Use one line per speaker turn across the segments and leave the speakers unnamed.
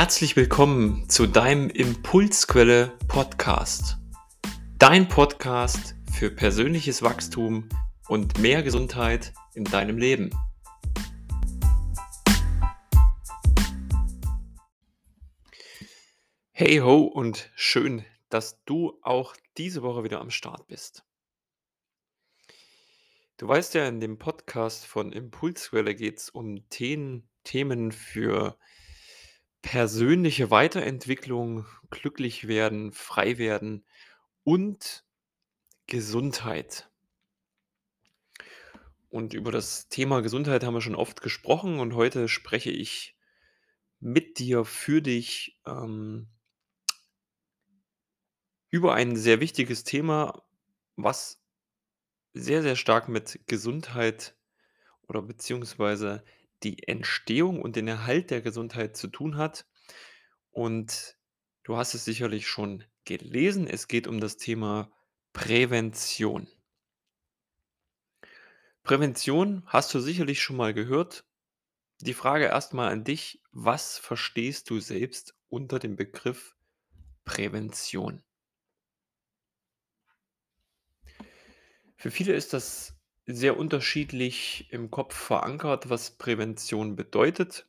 Herzlich willkommen zu deinem Impulsquelle Podcast. Dein Podcast für persönliches Wachstum und mehr Gesundheit in deinem Leben. Hey ho und schön, dass du auch diese Woche wieder am Start bist. Du weißt ja, in dem Podcast von Impulsquelle geht es um Themen, Themen für persönliche Weiterentwicklung, glücklich werden, frei werden und Gesundheit. Und über das Thema Gesundheit haben wir schon oft gesprochen und heute spreche ich mit dir, für dich ähm, über ein sehr wichtiges Thema, was sehr, sehr stark mit Gesundheit oder beziehungsweise die Entstehung und den Erhalt der Gesundheit zu tun hat. Und du hast es sicherlich schon gelesen. Es geht um das Thema Prävention. Prävention hast du sicherlich schon mal gehört. Die Frage erstmal an dich, was verstehst du selbst unter dem Begriff Prävention? Für viele ist das sehr unterschiedlich im Kopf verankert, was Prävention bedeutet.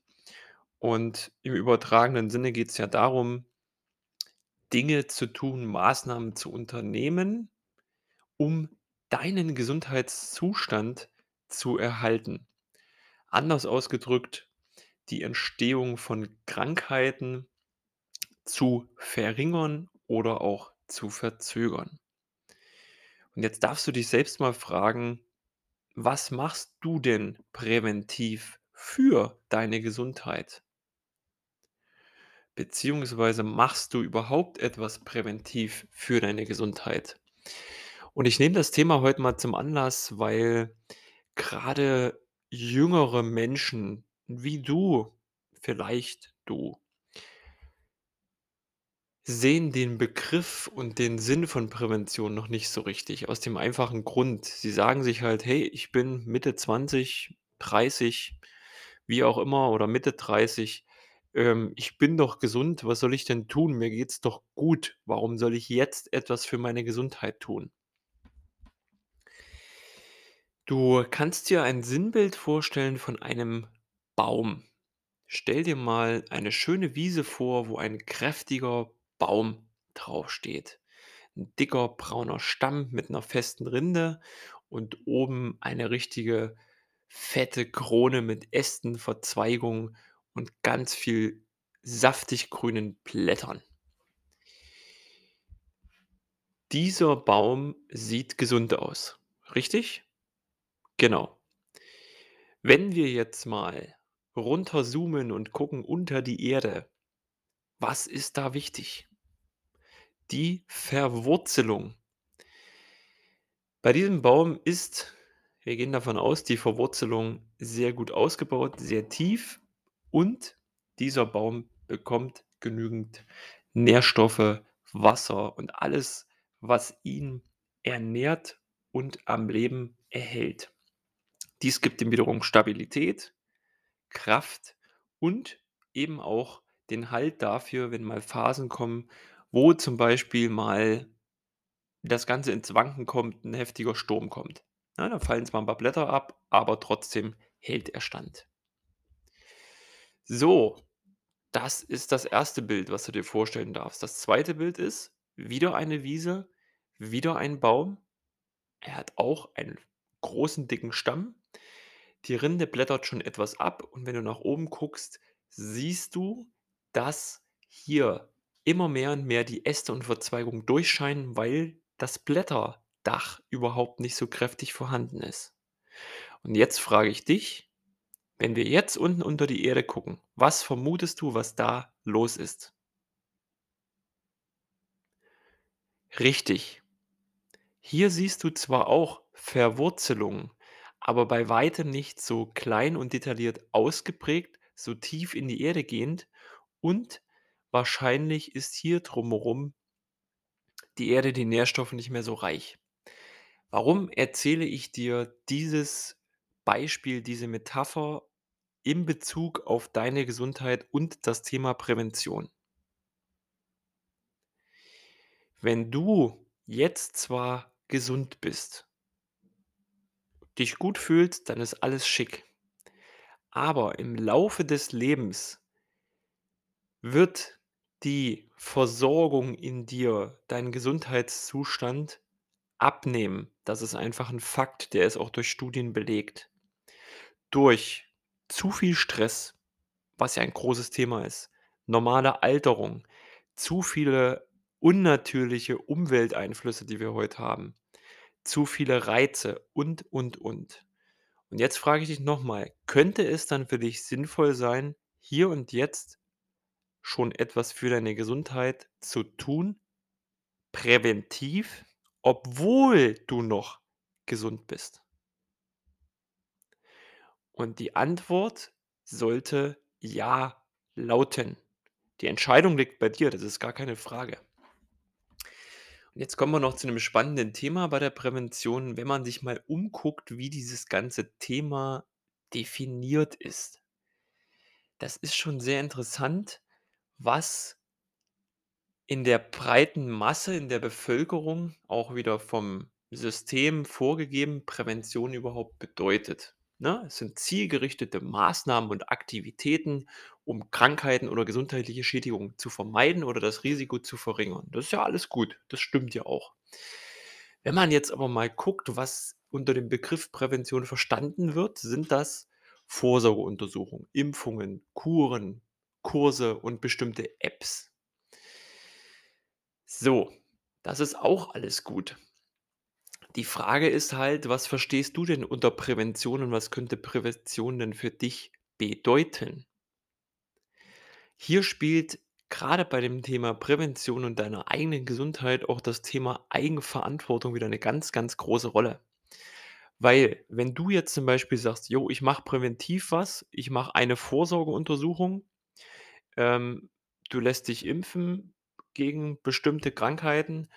Und im übertragenen Sinne geht es ja darum, Dinge zu tun, Maßnahmen zu unternehmen, um deinen Gesundheitszustand zu erhalten. Anders ausgedrückt, die Entstehung von Krankheiten zu verringern oder auch zu verzögern. Und jetzt darfst du dich selbst mal fragen, was machst du denn präventiv für deine Gesundheit? Beziehungsweise machst du überhaupt etwas präventiv für deine Gesundheit? Und ich nehme das Thema heute mal zum Anlass, weil gerade jüngere Menschen wie du, vielleicht du, sehen den Begriff und den Sinn von Prävention noch nicht so richtig. Aus dem einfachen Grund, sie sagen sich halt, hey, ich bin Mitte 20, 30, wie auch immer, oder Mitte 30. Ähm, ich bin doch gesund, was soll ich denn tun? Mir geht's doch gut. Warum soll ich jetzt etwas für meine Gesundheit tun? Du kannst dir ein Sinnbild vorstellen von einem Baum. Stell dir mal eine schöne Wiese vor, wo ein kräftiger Baum draufsteht. Ein dicker brauner Stamm mit einer festen Rinde und oben eine richtige fette Krone mit Ästen, Verzweigungen und ganz viel saftig grünen Blättern. Dieser Baum sieht gesund aus, richtig? Genau. Wenn wir jetzt mal runterzoomen und gucken unter die Erde, was ist da wichtig? Die Verwurzelung. Bei diesem Baum ist, wir gehen davon aus, die Verwurzelung sehr gut ausgebaut, sehr tief und dieser Baum bekommt genügend Nährstoffe, Wasser und alles, was ihn ernährt und am Leben erhält. Dies gibt ihm wiederum Stabilität, Kraft und eben auch den Halt dafür, wenn mal Phasen kommen, wo zum Beispiel mal das Ganze ins Wanken kommt, ein heftiger Sturm kommt. Ja, da fallen zwar ein paar Blätter ab, aber trotzdem hält er stand. So, das ist das erste Bild, was du dir vorstellen darfst. Das zweite Bild ist wieder eine Wiese, wieder ein Baum. Er hat auch einen großen, dicken Stamm. Die Rinde blättert schon etwas ab und wenn du nach oben guckst, siehst du, dass hier immer mehr und mehr die Äste und Verzweigungen durchscheinen, weil das Blätterdach überhaupt nicht so kräftig vorhanden ist. Und jetzt frage ich dich, wenn wir jetzt unten unter die Erde gucken, was vermutest du, was da los ist? Richtig. Hier siehst du zwar auch Verwurzelung, aber bei weitem nicht so klein und detailliert ausgeprägt, so tief in die Erde gehend und wahrscheinlich ist hier drumherum die Erde die Nährstoffe nicht mehr so reich. Warum erzähle ich dir dieses Beispiel, diese Metapher in Bezug auf deine Gesundheit und das Thema Prävention. Wenn du jetzt zwar gesund bist dich gut fühlst, dann ist alles schick. Aber im Laufe des Lebens wird die Versorgung in dir, dein Gesundheitszustand abnehmen. Das ist einfach 'n Fakt, der ist auch durch Studien belegt. Durch zu viel Stress, was ja ein großes Thema ist, normale Alterung, zu viele unnatürliche Umwelteinflüsse, die wir heut haben, zu viele Reize und, und, und. Und jetzt frage ich dich noch mal, könnte es dann für dich sinnvoll sein, hier und jetzt schon etwas für deine Gesundheit zu tun, präventiv, obwohl du noch gesund bist? Und die Antwort sollte „ja“ lauten. Die Entscheidung liegt bei dir, das ist gar keine Frage. Und jetzt kommen wir noch zu 'nem spannenden Thema bei der Prävention, wenn man sich mal umguckt, wie dieses ganze Thema definiert ist. Das ist schon sehr interessant, was in der breiten Masse in der Bevölkerung, auch wieder vom System vorgegeben, Prävention überhaupt bedeutet, ne? Es sind zielgerichtete Maßnahmen und Aktivitäten, um Krankheiten oder gesundheitliche Schädigungen zu vermeiden oder das Risiko zu verringern. Das ist ja alles gut, das stimmt ja auch. Wenn man jetzt aber mal guckt, was unter dem Begriff Prävention verstanden wird, sind das Vorsorgeuntersuchungen, Impfungen, Kuren, Kurse und bestimmte Apps. So, das ist auch alles gut. Die Frage ist halt, was verstehst du denn unter Prävention und was könnte Prävention denn für dich bedeuten? Hier spielt grade bei dem Thema Prävention und deiner eigenen Gesundheit auch das Thema Eigenverantwortung wieder 'ne ganz, ganz große Rolle. Weil, wenn du jetzt zum Beispiel sagst: „Jo, ich mache präventiv was, ich mache eine Vorsorgeuntersuchung“, ähm, du lässt dich impfen gegen bestimmte Krankheiten,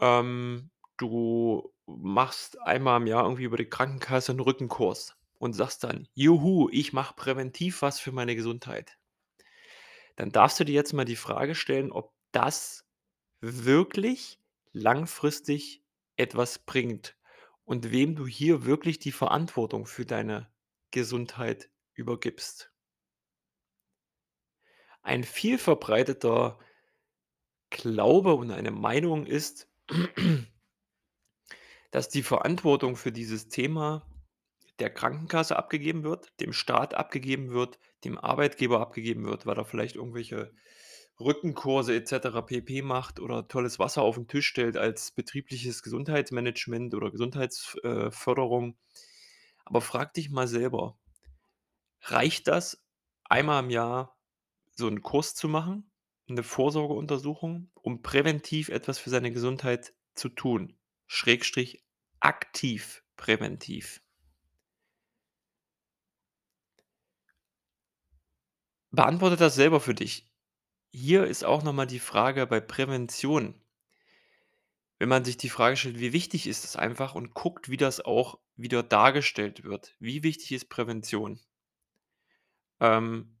ähm, du machst einmal im Jahr irgendwie über die Krankenkasse 'n Rückenkurs und sagst dann: „Juhu, ich mache präventiv was für meine Gesundheit.“ Dann darfst du dir jetzt mal die Frage stellen, ob das wirklich langfristig etwas bringt und wem du hier wirklich die Verantwortung für deine Gesundheit übergibst. Ein viel verbreiteter Glaube und eine Meinung ist dass die Verantwortung für dieses Thema der Krankenkasse abgegeben wird, dem Staat abgegeben wird, dem Arbeitgeber abgegeben wird, weil er vielleicht irgendwelche Rückenkurse et cetera pp. macht oder tolles Wasser auf 'n Tisch stellt als betriebliches Gesundheitsmanagement oder Gesundheits äh, Förderung. Aber frag dich mal selber: Reicht das, einmal im Jahr so 'n Kurs zu machen, 'ne Vorsorgeuntersuchung, um präventiv etwas für seine Gesundheit zu tun, Schrägstrich aktiv präventiv? Beantworte das selber für dich. Hier ist auch noch mal die Frage bei Prävention wenn man sich die Frage stellt: Wie wichtig ist es einfach und guckt, wie das auch wieder dargestellt wird. Wie wichtig ist Prävention? Ähm,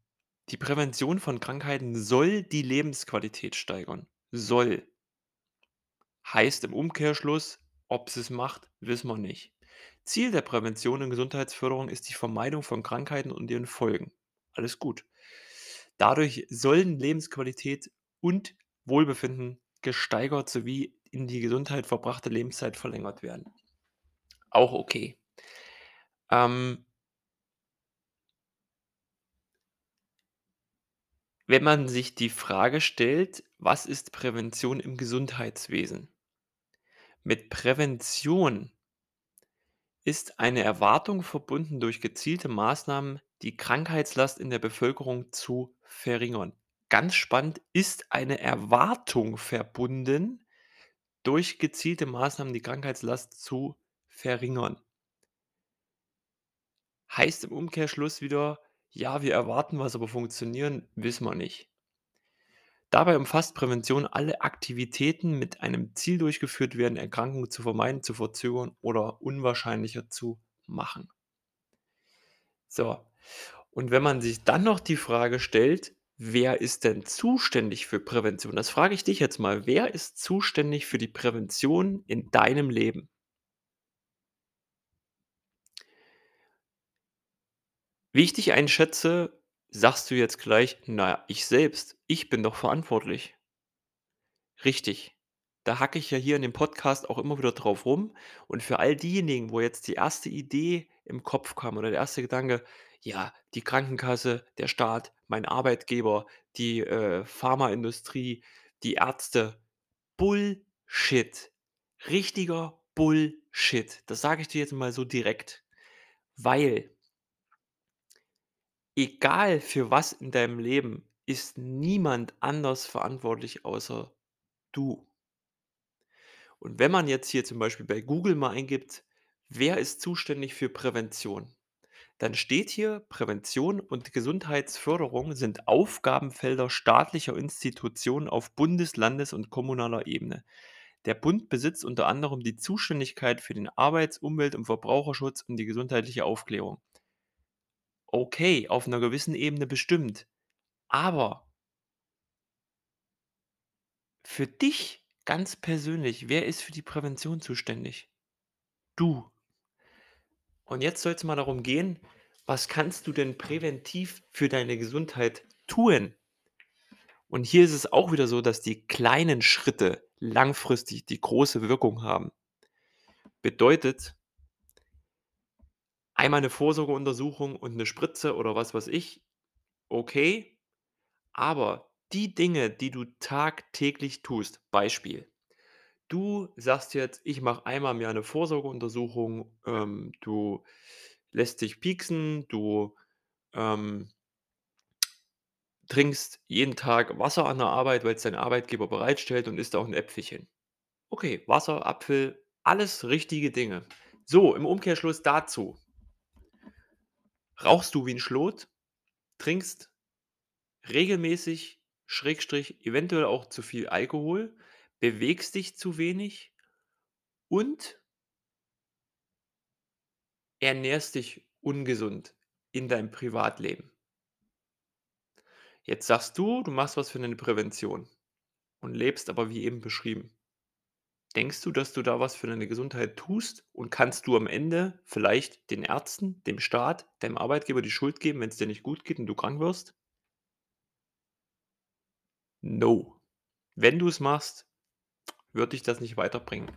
die Prävention von Krankheiten soll die Lebensqualität steigern, soll. Heißt im Umkehrschluss, ob es es macht, wissen wir nicht. Ziel der Prävention und Gesundheitsförderung ist die Vermeidung von Krankheiten und ihren Folgen. Alles gut. Dadurch sollen Lebensqualität und Wohlbefinden gesteigert sowie in die Gesundheit verbrachte Lebenszeit verlängert werden. Auch okay. Ähm wenn man sich die Frage stellt: „Was ist Prävention im Gesundheitswesen?“ Mit Prävention ist eine Erwartung verbunden, durch gezielte Maßnahmen die Krankheitslast in der Bevölkerung zu verringern. Ganz spannend, ist eine Erwartung verbunden, durch gezielte Maßnahmen die Krankheitslast zu verringern. Heißt im Umkehrschluss wieder: „Ja, wir erwarten was, aber funktionieren, wissen wir nicht.“ Dabei umfasst Prävention alle Aktivitäten mit einem Ziel durchgeführt werden, Erkrankungen zu vermeiden, zu verzögern oder unwahrscheinlicher zu machen. So, Und wenn man sich dann noch die Frage stellt: „Wer ist denn zuständig für Prävention?“ Das frage ich dich jetzt mal. Wer ist zuständig für die Prävention in deinem Leben? Wie ich dich einschätze, sagst du jetzt gleich: „Na ja, ich selbst. Ich bin doch verantwortlich.“ Richtig. Da hacke ich ja hier in dem Podcast auch immer wieder drauf rum. Und für all diejenigen, wo jetzt die erste Idee im Kopf kam oder der erste Gedanke: „Ja, die Krankenkasse, der Staat, mein Arbeitgeber, die, äh, Pharmaindustrie, die Ärzte.“ Bullshit. Richtiger Bullshit. Das sage ich dir jetzt mal so direkt, weil egal für was in deinem Leben, ist niemand anders verantwortlich außer du. Und wenn man jetzt hier zum Beispiel bei Google mal eingibt: „Wer ist zuständig für Prävention?“ Dann steht hier: „Prävention und Gesundheitsförderung sind Aufgabenfelder staatlicher Institutionen auf Bundes Landes und kommunaler Ebene. Der Bund besitzt unter anderem die Zuständigkeit für den Arbeits Umwelt und Verbraucherschutz und die gesundheitliche Aufklärung.“ Okay, auf 'ner gewissen Ebene bestimmt, aber für dich ganz persönlich, wer ist für die Prävention zuständig? Du. Und jetzt soll's mal darum gehen: Was kannst du denn präventiv für deine Gesundheit tun? Und hier ist es auch wieder so, dass die kleinen Schritte langfristig die große Wirkung haben. Bedeutet einmal 'ne Vorsorgeuntersuchung und 'ne Spritze oder was weiß ich, okay, aber die Dinge, die du tagtäglich tust Beispiel: Du sagst jetzt: „Ich mache einmal im Jahr 'ne Vorsorgeuntersuchung“, ähm, du lässt dich pieksen, du, ähm trinkst jeden Tag Wasser an der Arbeit, weil's dein Arbeitgeber bereitstellt und isst auch 'n Äpfelchen. Okay, Wasser, Apfel, alles richtige Dinge. So, im Umkehrschluss dazu rauchst du wie 'n Schlot, trinkst regelmäßig, Schrägstrich eventuell auch zu viel Alkohol, bewegst dich zu wenig und ernährst dich ungesund in deinem Privatleben. Jetzt sagst du, du machst was für 'ne Prävention und lebst aber wie eben beschrieben. Denkst du, dass du da was für deine Gesundheit tust und kannst du am Ende vielleicht den Ärzten, dem Staat, deinem Arbeitgeber die Schuld geben, wenn's dir nicht gut geht und du krank wirst? No. Wenn du's machst, wird dich das nicht weiterbringen.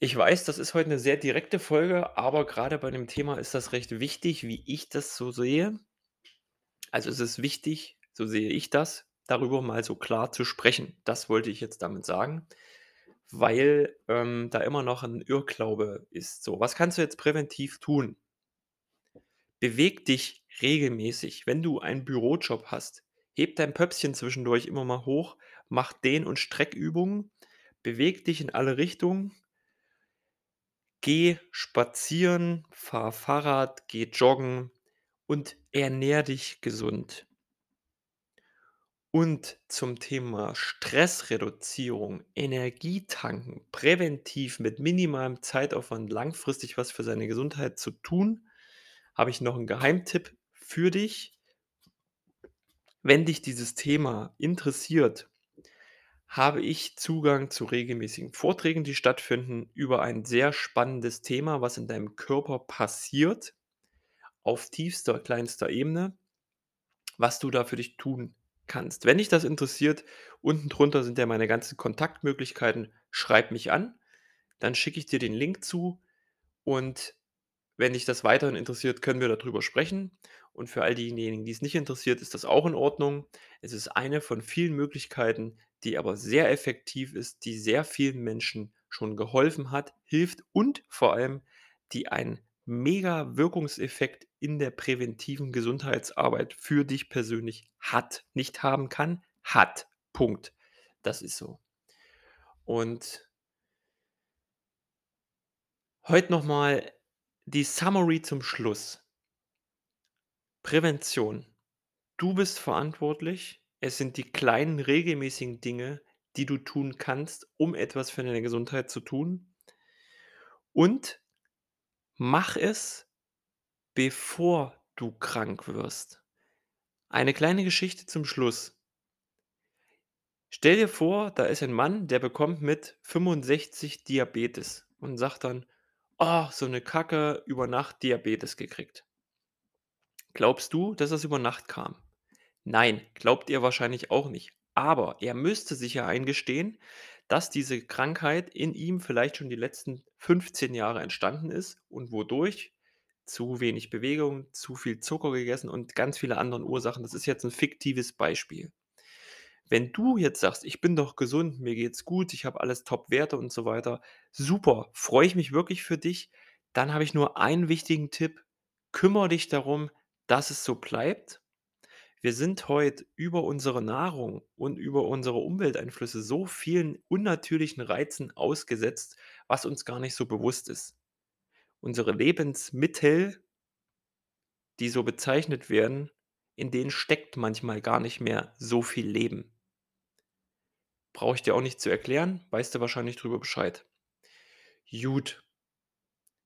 Ich weiß, das ist heute 'ne sehr direkte Folge, aber grade bei dem Thema ist das recht wichtig, wie ich das so sehe. Also, es ist wichtig, so sehe ich das, darüber mal so klar zu sprechen. Das wollte ich jetzt damit sagen, weil, ähm, da immer noch 'n Irrglaube ist. So, was kannst du jetzt präventiv tun? Bewege dich regelmäßig. Wenn du einen Bürojob hast, heb dein Pöpschen zwischendurch immer mal hoch, mach Dehn und Streckübungen, bewege dich in alle Richtungen. Geh spazieren, fahr Fahrrad, geh joggen und ernähre dich gesund. Und zum Thema Stressreduzierung, Energie tanken, präventiv mit minimalem Zeitaufwand langfristig was für seine Gesundheit zu tun, habe ich noch 'n Geheimtipp für dich. Wenn dich dieses Thema interessiert, habe ich Zugang zu regelmäßigen Vorträgen, die stattfinden über ein sehr spannendes Thema, was in deinem Körper passiert auf tiefster, kleinster Ebene, was du da für dich tun kannst. Wenn dich das interessiert, unten drunter sind ja meine ganzen Kontaktmöglichkeiten. Schreib mich an, dann schicke ich dir den Link zu und wenn dich das weiterhin interessiert, können wir da drüber sprechen. Und für all diejenigen, die's nicht interessiert, ist das auch in Ordnung. Es ist eine von vielen Möglichkeiten, die aber sehr effektiv ist, die sehr vielen Menschen schon geholfen hat, hilft und vor allem, die einen Mega-Wirkungseffekt in der präventiven Gesundheitsarbeit für dich persönlich hat. Nicht haben kann, hat. Punkt. Das ist so. Und heute noch mal die Summary zum Schluss. Prävention. Du bist verantwortlich. Es sind die kleinen regelmäßigen Dinge, die du tun kannst, um etwas für deine Gesundheit zu tun. Und mach es bevor du krank wirst. Eine kleine Geschichte zum Schluss. Stell dir vor, da ist ein Mann, der bekommt mit 65 Diabetes und sagt dann: „Oh, so 'ne Kacke, über Nacht Diabetes gekriegt.“ Glaubst du, dass das über Nacht kam? Nein, glaubt ihr wahrscheinlich auch nicht. Aber er müsste sich ja eingestehen, dass diese Krankheit in ihm vielleicht schon die letzten 15 Jahre entstanden ist und wodurch? Zu wenig Bewegung, zu viel Zucker gegessen und ganz viele anderen Ursachen. Das ist jetzt 'n fiktives Beispiel. Wenn du jetzt sagst: „Ich bin doch gesund, mir geht's gut, ich habe alles Top-Werte und so weiter“, super, freue ich mich wirklich für dich. Dann habe ich nur einen wichtigen Tipp: Kümmere dich darum, dass es so bleibt. Wir sind heut über unsere Nahrung und über unsere Umwelteinflüsse so vielen unnatürlichen Reizen ausgesetzt, was uns gar nicht so bewusst ist. Unsere Lebensmittel die so bezeichnet werden, in denen steckt manchmal gar nicht mehr so viel Leben. Brauche ich dir auch nicht zu erklären, weißt du wahrscheinlich drüber Bescheid. Gut.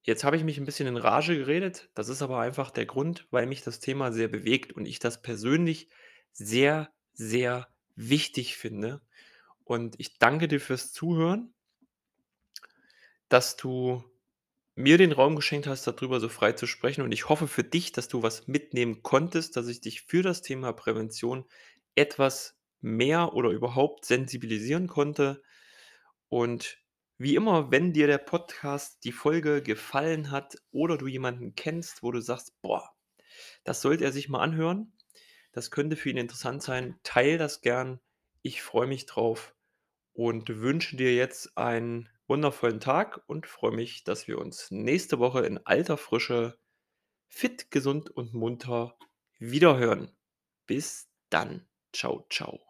Jetzt habe ich mich 'n bisschen in Rage geredet. Das ist aber einfach der Grund, weil mich das Thema sehr bewegt und ich das persönlich sehr, sehr wichtig finde. Und ich danke dir fürs Zuhören dass du mir den Raum geschenkt hast, da drüber so frei zu sprechen. Und ich hoffe für dich, dass du was mitnehmen konntest, dass ich dich für das Thema Prävention etwas mehr oder überhaupt sensibilisieren konnte. Und wie immer, wenn dir der Podcast, die Folge gefallen hat oder du jemanden kennst, wo du sagst: „Boah, das sollte er sich mal anhören. Das könnte für ihn interessant sein“, teile das gern. Ich freue mich drauf und wünsche dir jetzt einen wundervollen Tag und freue mich, dass wir uns nächste Woche in alter Frische, fit, gesund und munter wiederhören. Bis dann. Tschau, tschau.